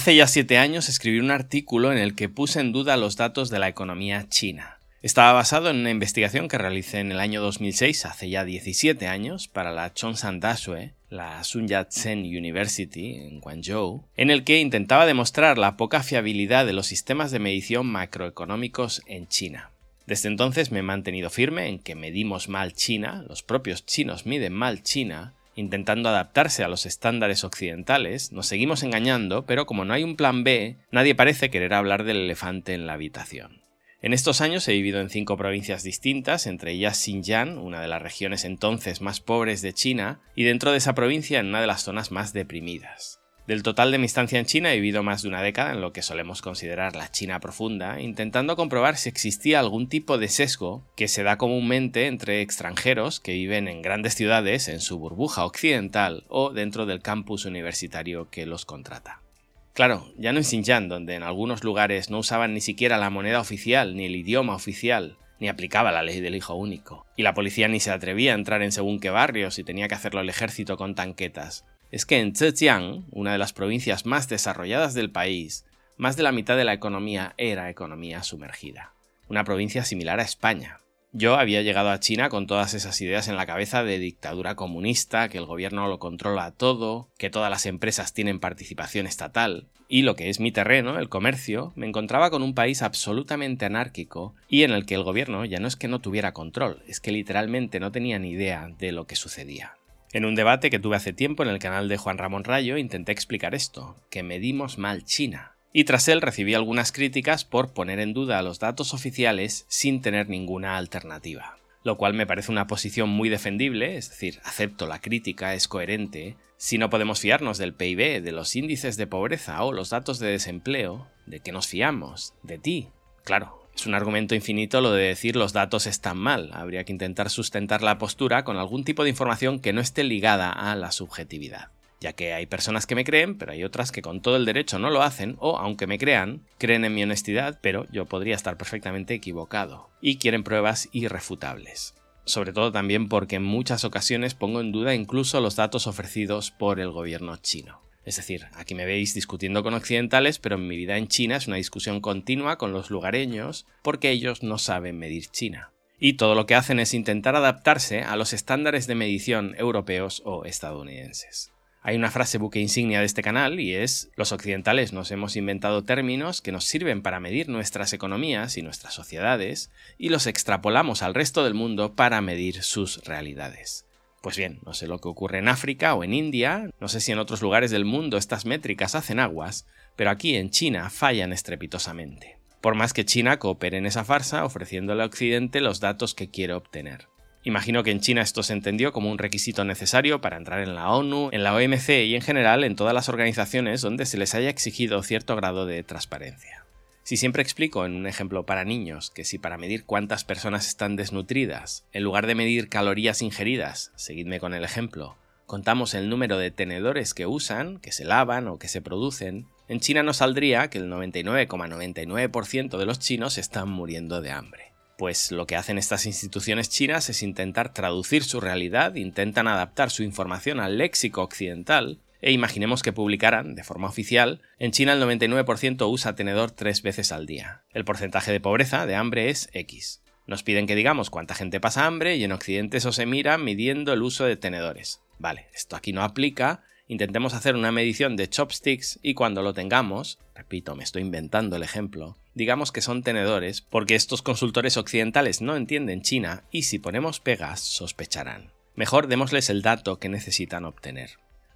Hace ya siete años escribí un artículo en el que puse en duda los datos de la economía china. Estaba basado en una investigación que realicé en el año 2006, hace ya 17 años, para la Chongsan Dashue, la Sun Yat-sen University en Guangzhou, en el que intentaba demostrar la poca fiabilidad de los sistemas de medición macroeconómicos en China. Desde entonces me he mantenido firme en que medimos mal China, los propios chinos miden mal China, intentando adaptarse a los estándares occidentales, nos seguimos engañando, pero como no hay un plan B, nadie parece querer hablar del elefante en la habitación. En estos años he vivido en cinco provincias distintas, entre ellas Xinjiang, una de las regiones entonces más pobres de China, y dentro de esa provincia en una de las zonas más deprimidas. Del total de mi estancia en China he vivido más de una década en lo que solemos considerar la China profunda, intentando comprobar si existía algún tipo de sesgo que se da comúnmente entre extranjeros que viven en grandes ciudades en su burbuja occidental o dentro del campus universitario que los contrata. Claro, ya no en Xinjiang, donde en algunos lugares no usaban ni siquiera la moneda oficial ni el idioma oficial, ni aplicaba la ley del hijo único, y la policía ni se atrevía a entrar en según qué barrios y tenía que hacerlo el ejército con tanquetas, es que en Zhejiang, una de las provincias más desarrolladas del país, más de la mitad de la economía era economía sumergida. Una provincia similar a España. Yo había llegado a China con todas esas ideas en la cabeza de dictadura comunista, que el gobierno lo controla todo, que todas las empresas tienen participación estatal, y lo que es mi terreno, el comercio, me encontraba con un país absolutamente anárquico y en el que el gobierno ya no es que no tuviera control, es que literalmente no tenía ni idea de lo que sucedía. En un debate que tuve hace tiempo en el canal de Juan Ramón Rayo intenté explicar esto, que medimos mal China. Y tras él recibí algunas críticas por poner en duda los datos oficiales sin tener ninguna alternativa. Lo cual me parece una posición muy defendible, es decir, acepto la crítica, es coherente. Si no podemos fiarnos del PIB, de los índices de pobreza o los datos de desempleo, ¿de qué nos fiamos? De ti. Claro, es un argumento infinito lo de decir los datos están mal. Habría que intentar sustentar la postura con algún tipo de información que no esté ligada a la subjetividad. Ya que hay personas que me creen, pero hay otras que con todo el derecho no lo hacen, o aunque me crean, creen en mi honestidad, pero yo podría estar perfectamente equivocado. Y quieren pruebas irrefutables sobre todo también porque en muchas ocasiones pongo en duda incluso los datos ofrecidos por el gobierno chino. Es decir, aquí me veis discutiendo con occidentales, pero en mi vida en China es una discusión continua con los lugareños porque ellos no saben medir China. Y todo lo que hacen es intentar adaptarse a los estándares de medición europeos o estadounidenses. Hay una frase buque insignia de este canal y es los occidentales nos hemos inventado términos que nos sirven para medir nuestras economías y nuestras sociedades y los extrapolamos al resto del mundo para medir sus realidades. Pues bien, no sé lo que ocurre en África o en India, no sé si en otros lugares del mundo estas métricas hacen aguas, pero aquí en China fallan estrepitosamente. Por más que China coopere en esa farsa ofreciéndole a Occidente los datos que quiere obtener. Imagino que en China esto se entendió como un requisito necesario para entrar en la ONU, en la OMC y en general en todas las organizaciones donde se les haya exigido cierto grado de transparencia. Si siempre explico en un ejemplo para niños que si para medir cuántas personas están desnutridas, en lugar de medir calorías ingeridas, seguidme con el ejemplo, contamos el número de tenedores que usan, que se lavan o que se producen, en China nos saldría que el 99,99% de los chinos están muriendo de hambre. Pues lo que hacen estas instituciones chinas es intentar traducir su realidad, intentan adaptar su información al léxico occidental e imaginemos que publicaran, de forma oficial, en China el 99% usa tenedor tres veces al día. El porcentaje de pobreza, de hambre, es X. Nos piden que digamos cuánta gente pasa hambre y en Occidente eso se mira midiendo el uso de tenedores. Vale, esto aquí no aplica, intentemos hacer una medición de chopsticks y cuando lo tengamos, repito, me estoy inventando el ejemplo, digamos que son tenedores porque estos consultores occidentales no entienden China y si ponemos pegas sospecharán. Mejor démosles el dato que necesitan obtener.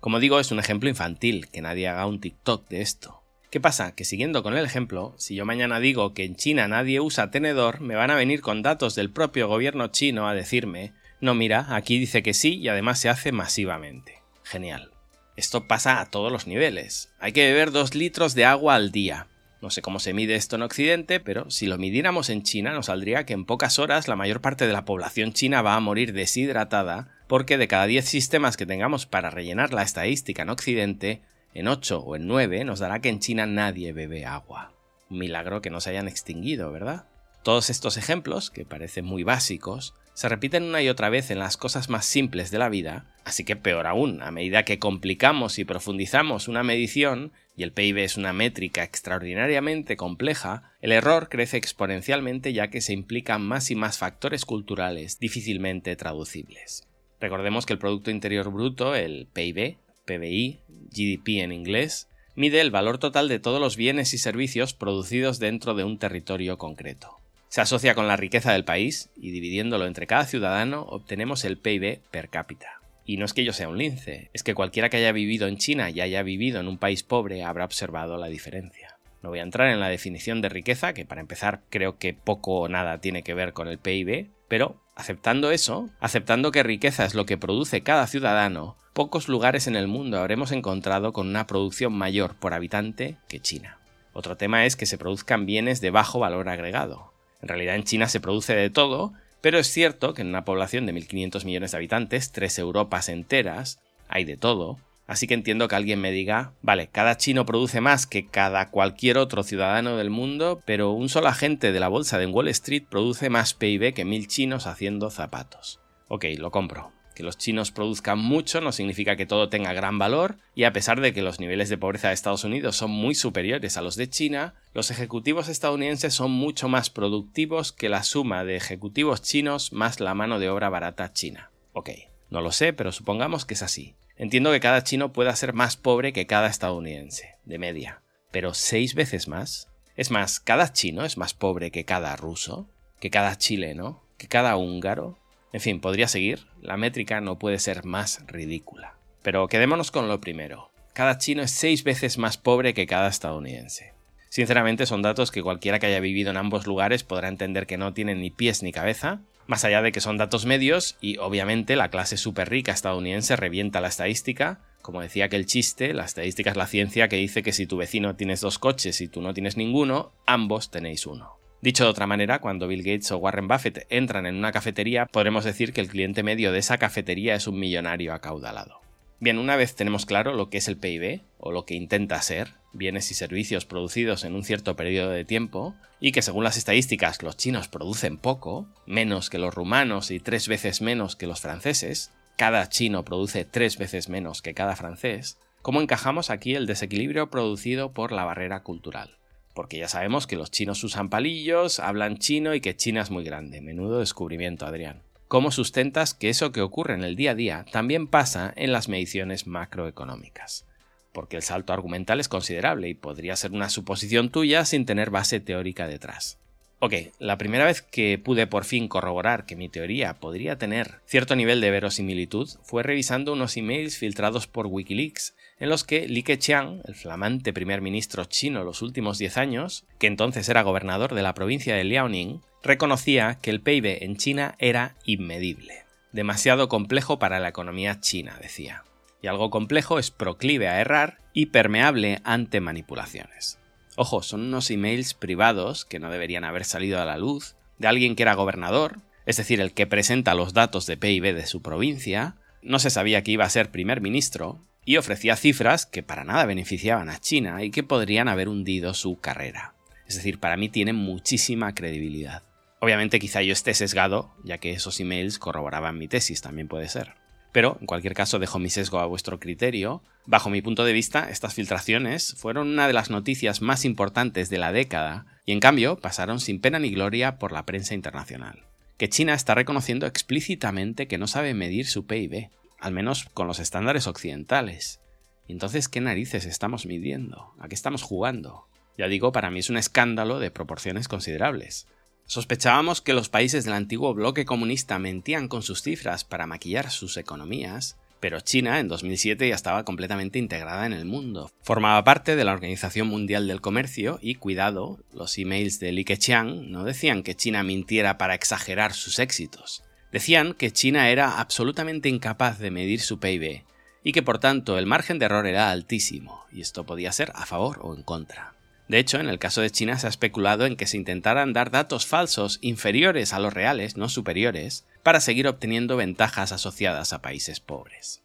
Como digo, es un ejemplo infantil, que nadie haga un TikTok de esto. ¿Qué pasa? Que siguiendo con el ejemplo, si yo mañana digo que en China nadie usa tenedor, me van a venir con datos del propio gobierno chino a decirme, no mira, aquí dice que sí y además se hace masivamente. Genial. Esto pasa a todos los niveles. Hay que beber dos litros de agua al día. No sé cómo se mide esto en Occidente, pero si lo midiéramos en China nos saldría que en pocas horas la mayor parte de la población china va a morir deshidratada porque de cada 10 sistemas que tengamos para rellenar la estadística en Occidente, en 8 o en 9 nos dará que en China nadie bebe agua. Un milagro que no se hayan extinguido, ¿verdad? Todos estos ejemplos, que parecen muy básicos, se repiten una y otra vez en las cosas más simples de la vida, así que peor aún, a medida que complicamos y profundizamos una medición, y el PIB es una métrica extraordinariamente compleja, el error crece exponencialmente ya que se implican más y más factores culturales difícilmente traducibles. Recordemos que el Producto Interior Bruto, el PIB, PBI, GDP en inglés, mide el valor total de todos los bienes y servicios producidos dentro de un territorio concreto. Se asocia con la riqueza del país y dividiéndolo entre cada ciudadano obtenemos el PIB per cápita. Y no es que yo sea un lince, es que cualquiera que haya vivido en China y haya vivido en un país pobre habrá observado la diferencia. No voy a entrar en la definición de riqueza, que para empezar creo que poco o nada tiene que ver con el PIB, pero aceptando eso, aceptando que riqueza es lo que produce cada ciudadano, pocos lugares en el mundo habremos encontrado con una producción mayor por habitante que China. Otro tema es que se produzcan bienes de bajo valor agregado. En realidad en China se produce de todo, pero es cierto que en una población de 1.500 millones de habitantes, tres Europas enteras, hay de todo, así que entiendo que alguien me diga, vale, cada chino produce más que cada cualquier otro ciudadano del mundo, pero un solo agente de la bolsa de Wall Street produce más PIB que mil chinos haciendo zapatos. Ok, lo compro. Que los chinos produzcan mucho no significa que todo tenga gran valor, y a pesar de que los niveles de pobreza de Estados Unidos son muy superiores a los de China, los ejecutivos estadounidenses son mucho más productivos que la suma de ejecutivos chinos más la mano de obra barata china. Ok, no lo sé, pero supongamos que es así. Entiendo que cada chino pueda ser más pobre que cada estadounidense, de media. Pero seis veces más. Es más, cada chino es más pobre que cada ruso, que cada chileno, que cada húngaro, en fin, podría seguir, la métrica no puede ser más ridícula. Pero quedémonos con lo primero. Cada chino es seis veces más pobre que cada estadounidense. Sinceramente son datos que cualquiera que haya vivido en ambos lugares podrá entender que no tienen ni pies ni cabeza, más allá de que son datos medios y obviamente la clase súper rica estadounidense revienta la estadística. Como decía aquel chiste, la estadística es la ciencia que dice que si tu vecino tienes dos coches y tú no tienes ninguno, ambos tenéis uno. Dicho de otra manera, cuando Bill Gates o Warren Buffett entran en una cafetería, podremos decir que el cliente medio de esa cafetería es un millonario acaudalado. Bien, una vez tenemos claro lo que es el PIB, o lo que intenta ser, bienes y servicios producidos en un cierto periodo de tiempo, y que según las estadísticas los chinos producen poco, menos que los rumanos y tres veces menos que los franceses, cada chino produce tres veces menos que cada francés, ¿cómo encajamos aquí el desequilibrio producido por la barrera cultural? Porque ya sabemos que los chinos usan palillos, hablan chino y que China es muy grande. Menudo descubrimiento, Adrián. ¿Cómo sustentas que eso que ocurre en el día a día también pasa en las mediciones macroeconómicas? Porque el salto argumental es considerable y podría ser una suposición tuya sin tener base teórica detrás. Ok, la primera vez que pude por fin corroborar que mi teoría podría tener cierto nivel de verosimilitud fue revisando unos emails filtrados por Wikileaks en los que Li Keqiang, el flamante primer ministro chino los últimos 10 años, que entonces era gobernador de la provincia de Liaoning, reconocía que el PIB en China era inmedible. Demasiado complejo para la economía china, decía. Y algo complejo es proclive a errar y permeable ante manipulaciones. Ojo, son unos emails privados que no deberían haber salido a la luz, de alguien que era gobernador, es decir, el que presenta los datos de PIB de su provincia, no se sabía que iba a ser primer ministro, y ofrecía cifras que para nada beneficiaban a China y que podrían haber hundido su carrera. Es decir, para mí tienen muchísima credibilidad. Obviamente quizá yo esté sesgado, ya que esos emails corroboraban mi tesis, también puede ser. Pero, en cualquier caso, dejo mi sesgo a vuestro criterio. Bajo mi punto de vista, estas filtraciones fueron una de las noticias más importantes de la década y en cambio pasaron sin pena ni gloria por la prensa internacional. Que China está reconociendo explícitamente que no sabe medir su PIB, al menos con los estándares occidentales. entonces, ¿qué narices estamos midiendo? ¿A qué estamos jugando? Ya digo, para mí es un escándalo de proporciones considerables. Sospechábamos que los países del antiguo bloque comunista mentían con sus cifras para maquillar sus economías, pero China en 2007 ya estaba completamente integrada en el mundo. Formaba parte de la Organización Mundial del Comercio y, cuidado, los emails de Li Keqiang no decían que China mintiera para exagerar sus éxitos. Decían que China era absolutamente incapaz de medir su PIB y que por tanto el margen de error era altísimo, y esto podía ser a favor o en contra. De hecho, en el caso de China se ha especulado en que se intentaran dar datos falsos inferiores a los reales, no superiores, para seguir obteniendo ventajas asociadas a países pobres.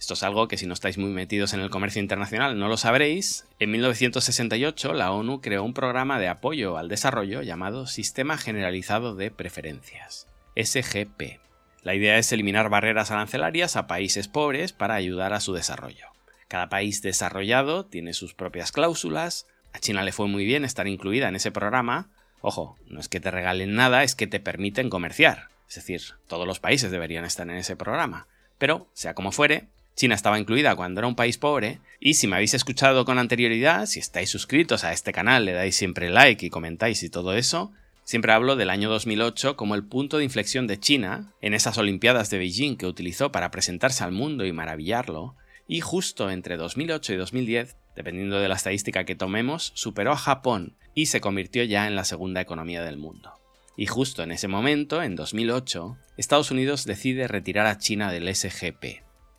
Esto es algo que si no estáis muy metidos en el comercio internacional no lo sabréis. En 1968 la ONU creó un programa de apoyo al desarrollo llamado Sistema Generalizado de Preferencias. SGP. La idea es eliminar barreras arancelarias a países pobres para ayudar a su desarrollo. Cada país desarrollado tiene sus propias cláusulas. A China le fue muy bien estar incluida en ese programa. Ojo, no es que te regalen nada, es que te permiten comerciar. Es decir, todos los países deberían estar en ese programa. Pero, sea como fuere, China estaba incluida cuando era un país pobre, y si me habéis escuchado con anterioridad, si estáis suscritos a este canal, le dais siempre like y comentáis y todo eso, Siempre hablo del año 2008 como el punto de inflexión de China en esas Olimpiadas de Beijing que utilizó para presentarse al mundo y maravillarlo, y justo entre 2008 y 2010, dependiendo de la estadística que tomemos, superó a Japón y se convirtió ya en la segunda economía del mundo. Y justo en ese momento, en 2008, Estados Unidos decide retirar a China del SGP,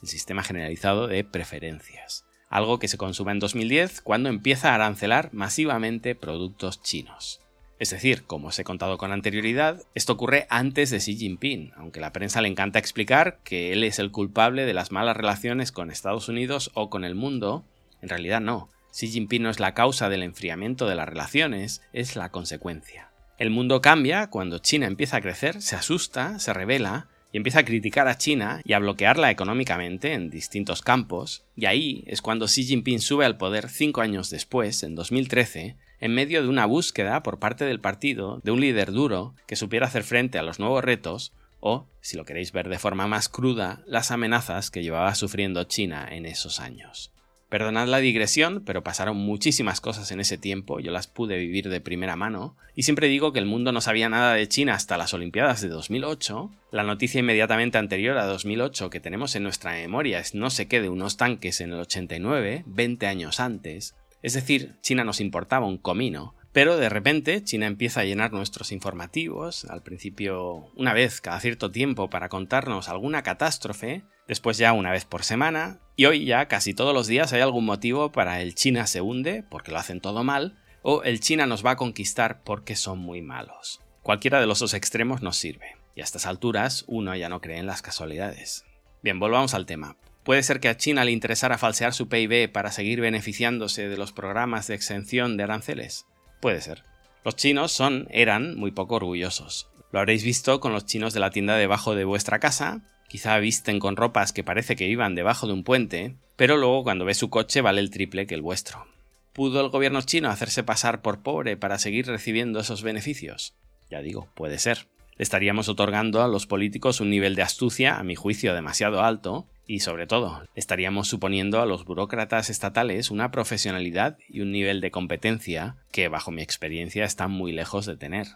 el Sistema Generalizado de Preferencias, algo que se consuma en 2010 cuando empieza a arancelar masivamente productos chinos. Es decir, como os he contado con anterioridad, esto ocurre antes de Xi Jinping, aunque la prensa le encanta explicar que él es el culpable de las malas relaciones con Estados Unidos o con el mundo, en realidad no. Xi Jinping no es la causa del enfriamiento de las relaciones, es la consecuencia. El mundo cambia cuando China empieza a crecer, se asusta, se revela y empieza a criticar a China y a bloquearla económicamente en distintos campos, y ahí es cuando Xi Jinping sube al poder cinco años después, en 2013, en medio de una búsqueda por parte del partido de un líder duro que supiera hacer frente a los nuevos retos o, si lo queréis ver de forma más cruda, las amenazas que llevaba sufriendo China en esos años. Perdonad la digresión, pero pasaron muchísimas cosas en ese tiempo, yo las pude vivir de primera mano, y siempre digo que el mundo no sabía nada de China hasta las Olimpiadas de 2008. La noticia inmediatamente anterior a 2008 que tenemos en nuestra memoria es no sé qué de unos tanques en el 89, 20 años antes, es decir, China nos importaba un comino. Pero de repente China empieza a llenar nuestros informativos, al principio una vez cada cierto tiempo para contarnos alguna catástrofe, después ya una vez por semana, y hoy ya casi todos los días hay algún motivo para el China se hunde, porque lo hacen todo mal, o el China nos va a conquistar porque son muy malos. Cualquiera de los dos extremos nos sirve, y a estas alturas uno ya no cree en las casualidades. Bien, volvamos al tema. ¿Puede ser que a China le interesara falsear su PIB para seguir beneficiándose de los programas de exención de aranceles? Puede ser. Los chinos son, eran, muy poco orgullosos. Lo habréis visto con los chinos de la tienda debajo de vuestra casa, quizá visten con ropas que parece que iban debajo de un puente, pero luego cuando ve su coche vale el triple que el vuestro. ¿Pudo el gobierno chino hacerse pasar por pobre para seguir recibiendo esos beneficios? Ya digo, puede ser. Le estaríamos otorgando a los políticos un nivel de astucia, a mi juicio, demasiado alto, y sobre todo, estaríamos suponiendo a los burócratas estatales una profesionalidad y un nivel de competencia que, bajo mi experiencia, están muy lejos de tener.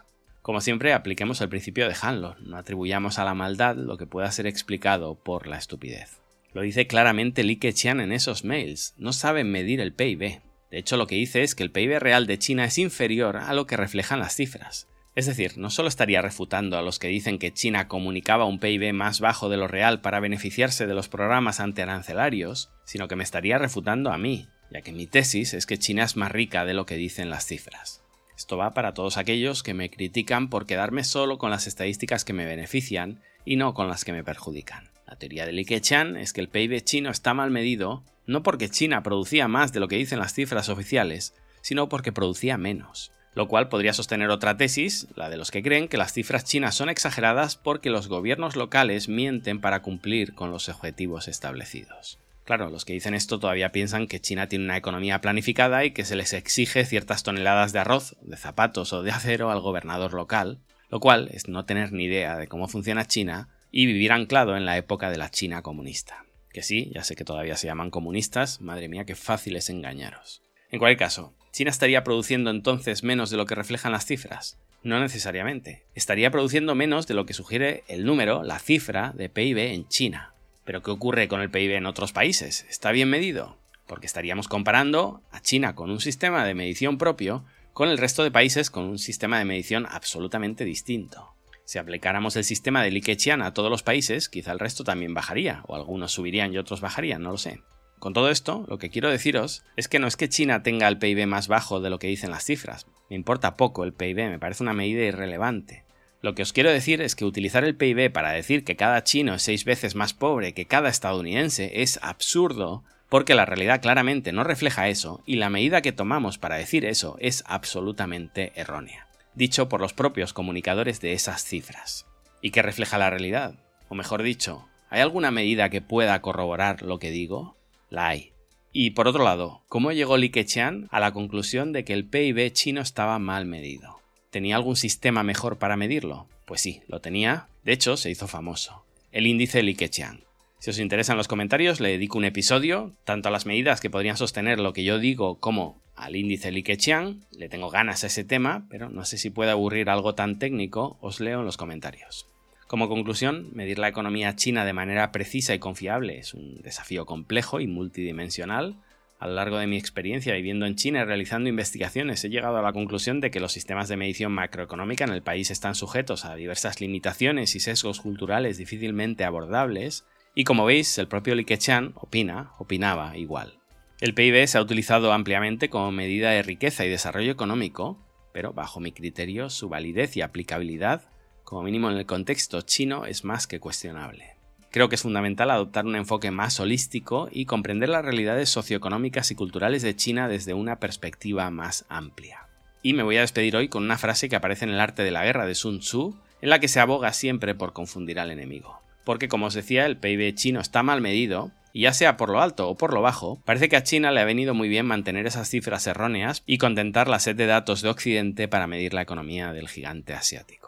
Como siempre, apliquemos el principio de Hanlon, no atribuyamos a la maldad lo que pueda ser explicado por la estupidez. Lo dice claramente Li Keqiang en esos mails, no saben medir el PIB. De hecho, lo que dice es que el PIB real de China es inferior a lo que reflejan las cifras. Es decir, no solo estaría refutando a los que dicen que China comunicaba un PIB más bajo de lo real para beneficiarse de los programas antiarancelarios, sino que me estaría refutando a mí, ya que mi tesis es que China es más rica de lo que dicen las cifras. Esto va para todos aquellos que me critican por quedarme solo con las estadísticas que me benefician y no con las que me perjudican. La teoría de Li Keqiang es que el PIB chino está mal medido no porque China producía más de lo que dicen las cifras oficiales, sino porque producía menos lo cual podría sostener otra tesis, la de los que creen que las cifras chinas son exageradas porque los gobiernos locales mienten para cumplir con los objetivos establecidos. Claro, los que dicen esto todavía piensan que China tiene una economía planificada y que se les exige ciertas toneladas de arroz, de zapatos o de acero al gobernador local, lo cual es no tener ni idea de cómo funciona China y vivir anclado en la época de la China comunista. Que sí, ya sé que todavía se llaman comunistas, madre mía, qué fácil es engañaros. En cualquier caso, ¿China estaría produciendo entonces menos de lo que reflejan las cifras? No necesariamente. Estaría produciendo menos de lo que sugiere el número, la cifra de PIB en China. Pero ¿qué ocurre con el PIB en otros países? ¿Está bien medido? Porque estaríamos comparando a China con un sistema de medición propio con el resto de países con un sistema de medición absolutamente distinto. Si aplicáramos el sistema de Likhe a todos los países, quizá el resto también bajaría, o algunos subirían y otros bajarían, no lo sé. Con todo esto, lo que quiero deciros es que no es que China tenga el PIB más bajo de lo que dicen las cifras. Me importa poco el PIB, me parece una medida irrelevante. Lo que os quiero decir es que utilizar el PIB para decir que cada chino es seis veces más pobre que cada estadounidense es absurdo, porque la realidad claramente no refleja eso y la medida que tomamos para decir eso es absolutamente errónea, dicho por los propios comunicadores de esas cifras. y que refleja la realidad. O mejor dicho, ¿hay alguna medida que pueda corroborar lo que digo? La hay. Y por otro lado, ¿cómo llegó Li Keqiang a la conclusión de que el PIB chino estaba mal medido? ¿Tenía algún sistema mejor para medirlo? Pues sí, lo tenía. De hecho, se hizo famoso. El índice Li Keqiang. Si os interesan los comentarios, le dedico un episodio, tanto a las medidas que podrían sostener lo que yo digo como al índice Likhe-Chiang. Le tengo ganas a ese tema, pero no sé si puede aburrir algo tan técnico, os leo en los comentarios. Como conclusión, medir la economía china de manera precisa y confiable es un desafío complejo y multidimensional. A lo largo de mi experiencia viviendo en China y realizando investigaciones, he llegado a la conclusión de que los sistemas de medición macroeconómica en el país están sujetos a diversas limitaciones y sesgos culturales difícilmente abordables, y como veis, el propio Li Keqiang opina, opinaba igual. El PIB se ha utilizado ampliamente como medida de riqueza y desarrollo económico, pero bajo mi criterio su validez y aplicabilidad, como mínimo en el contexto chino, es más que cuestionable. Creo que es fundamental adoptar un enfoque más holístico y comprender las realidades socioeconómicas y culturales de China desde una perspectiva más amplia. Y me voy a despedir hoy con una frase que aparece en el arte de la guerra de Sun Tzu, en la que se aboga siempre por confundir al enemigo porque como os decía, el PIB chino está mal medido, y ya sea por lo alto o por lo bajo, parece que a China le ha venido muy bien mantener esas cifras erróneas y contentar la sed de datos de Occidente para medir la economía del gigante asiático.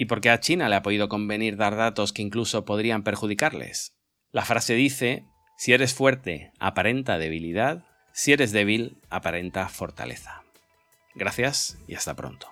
¿Y por qué a China le ha podido convenir dar datos que incluso podrían perjudicarles? La frase dice, si eres fuerte, aparenta debilidad, si eres débil, aparenta fortaleza. Gracias y hasta pronto.